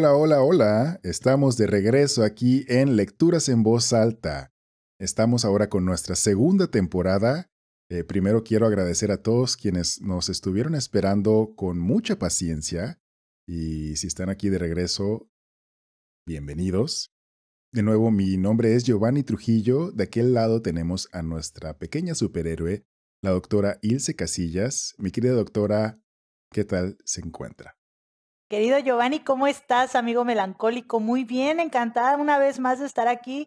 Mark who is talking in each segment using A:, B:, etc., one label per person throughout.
A: Hola, hola, hola. Estamos de regreso aquí en Lecturas en Voz Alta. Estamos ahora con nuestra segunda temporada. Eh, primero quiero agradecer a todos quienes nos estuvieron esperando con mucha paciencia. Y si están aquí de regreso, bienvenidos. De nuevo, mi nombre es Giovanni Trujillo. De aquel lado tenemos a nuestra pequeña superhéroe, la doctora Ilse Casillas. Mi querida doctora, ¿qué tal se encuentra?
B: Querido Giovanni, ¿cómo estás, amigo melancólico? Muy bien, encantada una vez más de estar aquí.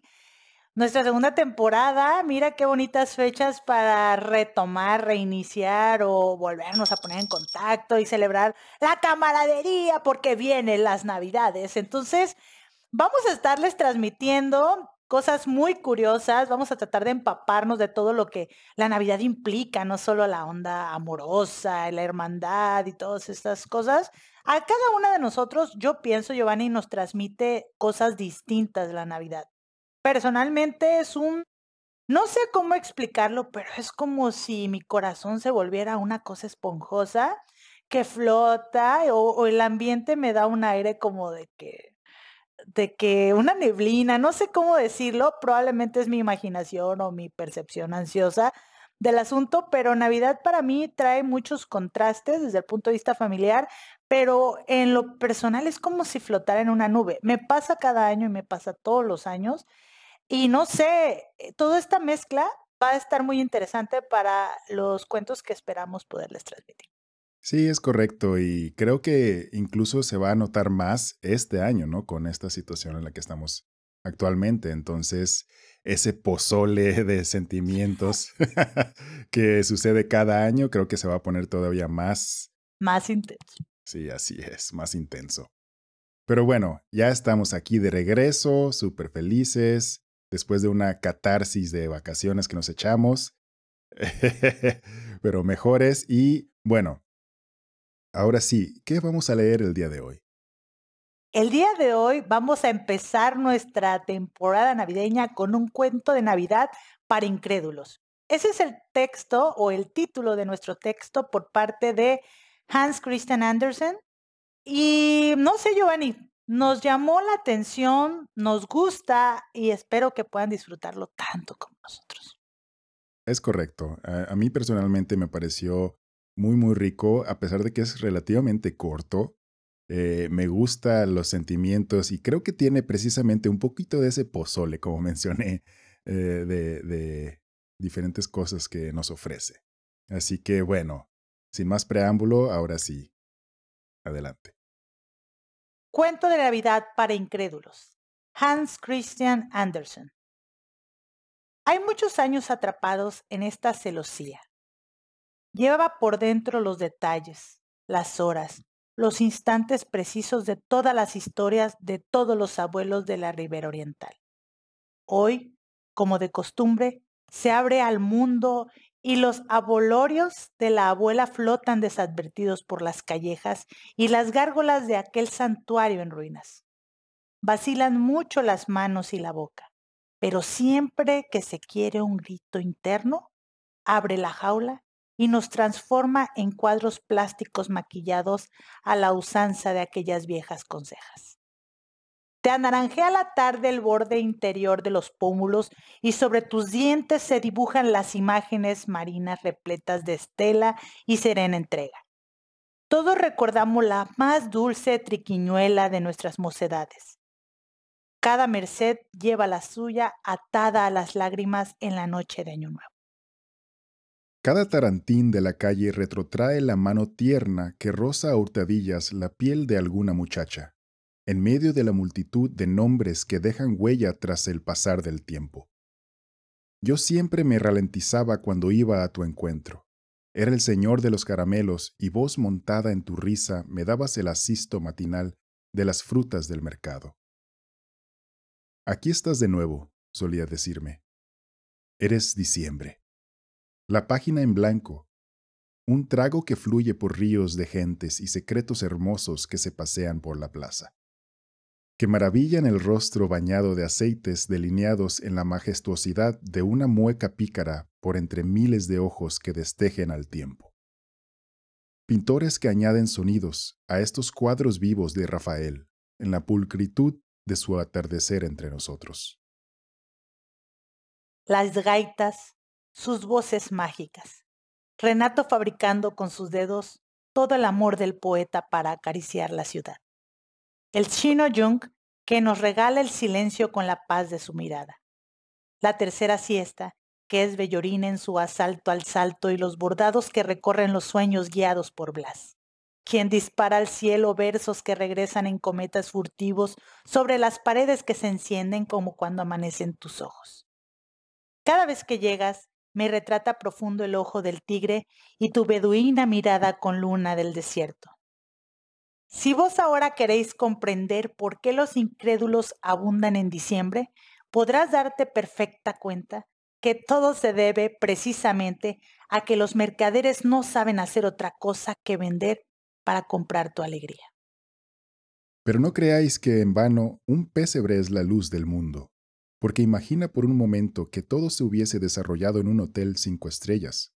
B: Nuestra segunda temporada, mira qué bonitas fechas para retomar, reiniciar o volvernos a poner en contacto y celebrar la camaradería porque vienen las navidades. Entonces, vamos a estarles transmitiendo cosas muy curiosas, vamos a tratar de empaparnos de todo lo que la Navidad implica, no solo la onda amorosa, la hermandad y todas estas cosas, a cada una de nosotros, yo pienso, Giovanni, nos transmite cosas distintas de la Navidad. Personalmente es un, no sé cómo explicarlo, pero es como si mi corazón se volviera una cosa esponjosa que flota o, el ambiente me da un aire como de que, de que una neblina, no sé cómo decirlo, probablemente es mi imaginación o mi percepción ansiosa del asunto, pero Navidad para mí trae muchos contrastes desde el punto de vista familiar, pero en lo personal es como si flotara en una nube. Me pasa cada año y me pasa todos los años. Y no sé, eh, toda esta mezcla va a estar muy interesante para los cuentos que esperamos poderles transmitir.
A: Sí, es correcto y creo que incluso se va a notar más este año, ¿no? Con esta situación en la que estamos actualmente. Entonces, ese pozole de sentimientos que sucede cada año, creo que se va a poner todavía más...
B: Más intenso.
A: Sí, así es, más intenso. Pero bueno, ya estamos aquí de regreso, súper felices, después de una catarsis de vacaciones que nos echamos, pero mejores. Y bueno, ahora sí, ¿qué vamos a leer el día de hoy?
B: El día de hoy vamos a empezar nuestra temporada navideña con un cuento de Navidad para incrédulos. Ese es el texto o el título de nuestro texto por parte de Hans Christian Andersen. Y no sé, Giovanni, nos llamó la atención, nos gusta y espero que puedan disfrutarlo tanto como nosotros.
A: Es correcto. A, mí personalmente me pareció muy, muy rico, a pesar de que es relativamente corto. Eh, me gustan los sentimientos y creo que tiene precisamente un poquito de ese pozole, como mencioné, eh, de diferentes cosas que nos ofrece. Así que bueno, sin más preámbulo, ahora sí. Adelante.
B: Cuento de Navidad para incrédulos. Hans Christian Andersen. Hay muchos años atrapados en esta celosía. Llevaba por dentro los detalles, las horas, los instantes precisos de todas las historias de todos los abuelos de la Ribera Oriental. Hoy, como de costumbre, se abre al mundo y los abolorios de la abuela flotan desadvertidos por las callejas y las gárgolas de aquel santuario en ruinas. Vacilan mucho las manos y la boca, pero siempre que se quiere un grito interno, abre la jaula y nos transforma en cuadros plásticos maquillados a la usanza de aquellas viejas consejas. Te anaranjea la tarde el borde interior de los pómulos y sobre tus dientes se dibujan las imágenes marinas repletas de estela y serena entrega. Todos recordamos la más dulce triquiñuela de nuestras mocedades. Cada merced lleva la suya atada a las lágrimas en la noche de Año Nuevo.
A: Cada tarantín de la calle retrotrae la mano tierna que roza a hurtadillas la piel de alguna muchacha en medio de la multitud de nombres que dejan huella tras el pasar del tiempo. Yo siempre me ralentizaba cuando iba a tu encuentro. Era el señor de los caramelos y vos montada en tu risa me dabas el asisto matinal de las frutas del mercado. Aquí estás de nuevo, solía decirme. Eres diciembre. La página en blanco. Un trago que fluye por ríos de gentes y secretos hermosos que se pasean por la plaza que maravillan el rostro bañado de aceites delineados en la majestuosidad de una mueca pícara por entre miles de ojos que destejen al tiempo. Pintores que añaden sonidos a estos cuadros vivos de Rafael, en la pulcritud de su atardecer entre nosotros.
B: Las gaitas, sus voces mágicas. Renato fabricando con sus dedos todo el amor del poeta para acariciar la ciudad. El chino Jung que nos regala el silencio con la paz de su mirada. La tercera siesta, que es Bellorina en su asalto al salto y los bordados que recorren los sueños guiados por Blas, quien dispara al cielo versos que regresan en cometas furtivos sobre las paredes que se encienden como cuando amanecen tus ojos. Cada vez que llegas, me retrata profundo el ojo del tigre y tu beduina mirada con luna del desierto. Si vos ahora queréis comprender por qué los incrédulos abundan en diciembre, podrás darte perfecta cuenta que todo se debe precisamente a que los mercaderes no saben hacer otra cosa que vender para comprar tu alegría.
A: Pero no creáis que en vano un pesebre es la luz del mundo, porque imagina por un momento que todo se hubiese desarrollado en un hotel cinco estrellas.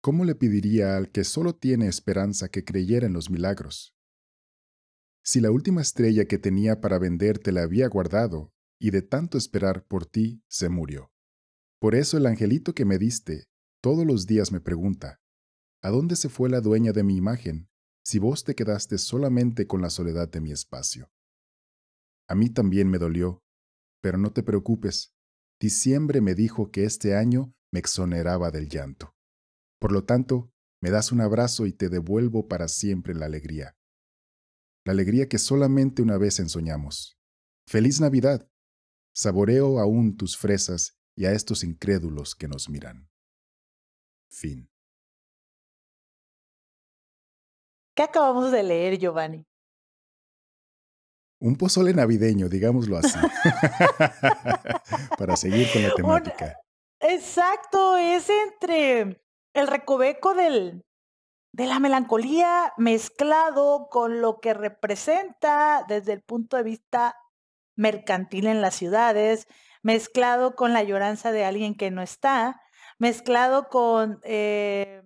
A: ¿Cómo le pediría al que solo tiene esperanza que creyera en los milagros? Si la última estrella que tenía para vender te la había guardado, y de tanto esperar por ti, se murió. Por eso el angelito que me diste, todos los días me pregunta, ¿a dónde se fue la dueña de mi imagen, si vos te quedaste solamente con la soledad de mi espacio? A mí también me dolió, pero no te preocupes, diciembre me dijo que este año me exoneraba del llanto. Por lo tanto, me das un abrazo y te devuelvo para siempre la alegría la alegría que solamente una vez ensoñamos. ¡Feliz Navidad! Saboreo aún tus fresas y a estos incrédulos que nos miran. Fin.
B: ¿Qué acabamos de leer, Giovanni?
A: Un pozole navideño, digámoslo así, para seguir con la temática.
B: exacto, es entre el recoveco del, de la melancolía mezclado con lo que representa desde el punto de vista mercantil en las ciudades, mezclado con la lloranza de alguien que no está, mezclado con eh,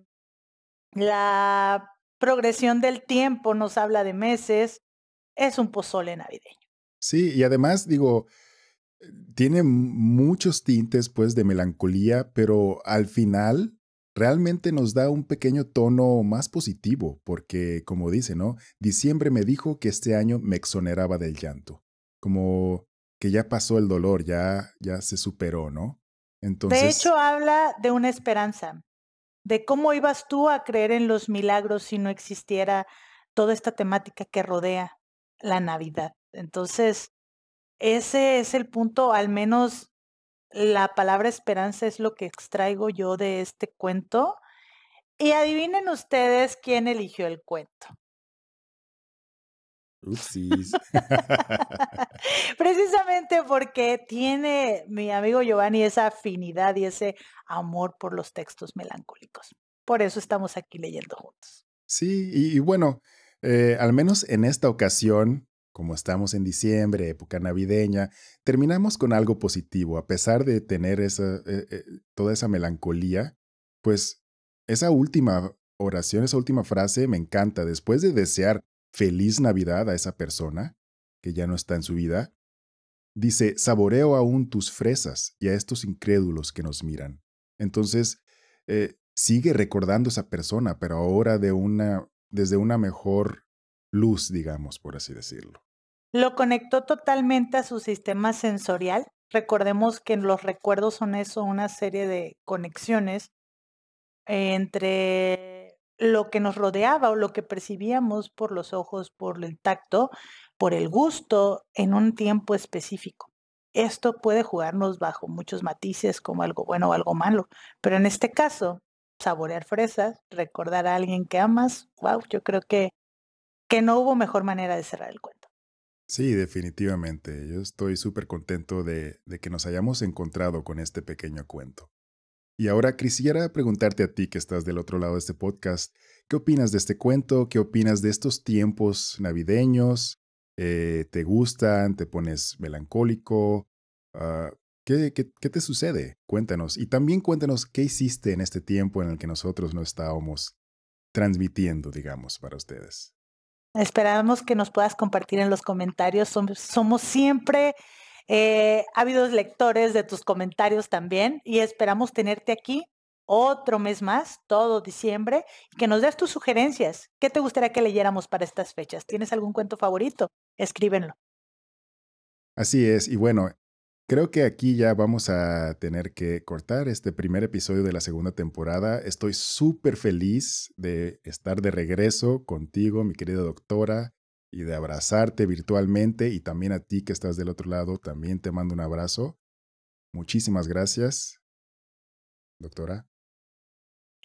B: la progresión del tiempo, nos habla de meses, es un pozole navideño.
A: Sí, y además digo, tiene muchos tintes pues de melancolía, pero al final realmente nos da un pequeño tono más positivo, porque, como dice, ¿no? Diciembre me dijo que este año me exoneraba del llanto, como que ya pasó el dolor, ya, ya se superó, ¿no?
B: Entonces... De hecho, habla de una esperanza, de cómo ibas tú a creer en los milagros si no existiera toda esta temática que rodea la Navidad. Entonces, ese es el punto, al menos la palabra esperanza es lo que extraigo yo de este cuento. Y adivinen ustedes quién eligió el cuento. Precisamente porque tiene mi amigo Giovanni esa afinidad y ese amor por los textos melancólicos. Por eso estamos aquí leyendo juntos.
A: Sí, y, bueno, eh, al menos en esta ocasión como estamos en diciembre, época navideña, terminamos con algo positivo, a pesar de tener eh, eh, toda esa melancolía, pues esa última oración, esa última frase me encanta. Después de desear feliz Navidad a esa persona que ya no está en su vida, dice, saboreo aún tus fresas y a estos incrédulos que nos miran. Entonces, sigue recordando esa persona, pero ahora de una, desde una mejor luz, digamos, por así decirlo.
B: Lo conectó totalmente a su sistema sensorial. Recordemos que los recuerdos son eso, una serie de conexiones entre lo que nos rodeaba o lo que percibíamos por los ojos, por el tacto, por el gusto en un tiempo específico. Esto puede jugarnos bajo muchos matices como algo bueno o algo malo, pero en este caso, saborear fresas, recordar a alguien que amas, wow, yo creo que que no hubo mejor manera de cerrar el cuento.
A: Sí, definitivamente. Yo estoy súper contento de, que nos hayamos encontrado con este pequeño cuento. Y ahora quisiera preguntarte a ti que estás del otro lado de este podcast, ¿qué opinas de este cuento? ¿Qué opinas de estos tiempos navideños? Eh, ¿Te gustan? ¿Te pones melancólico? Ah, ¿qué, qué, qué te sucede? Cuéntanos. Y también cuéntanos qué hiciste en este tiempo en el que nosotros no estábamos transmitiendo, digamos, para ustedes.
B: Esperamos que nos puedas compartir en los comentarios. Somos, siempre eh, ávidos lectores de tus comentarios también y esperamos tenerte aquí otro mes más, todo diciembre, y que nos des tus sugerencias. ¿Qué te gustaría que leyéramos para estas fechas? ¿Tienes algún cuento favorito? Escríbenlo.
A: Así es, y bueno, Creo que aquí ya vamos a tener que cortar este primer episodio de la segunda temporada. Estoy súper feliz de estar de regreso contigo, mi querida doctora, y de abrazarte virtualmente y también a ti que estás del otro lado, también te mando un abrazo. Muchísimas gracias, doctora.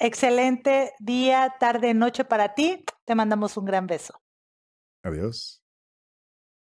B: Excelente día, tarde, noche para ti. Te mandamos un gran beso.
A: Adiós.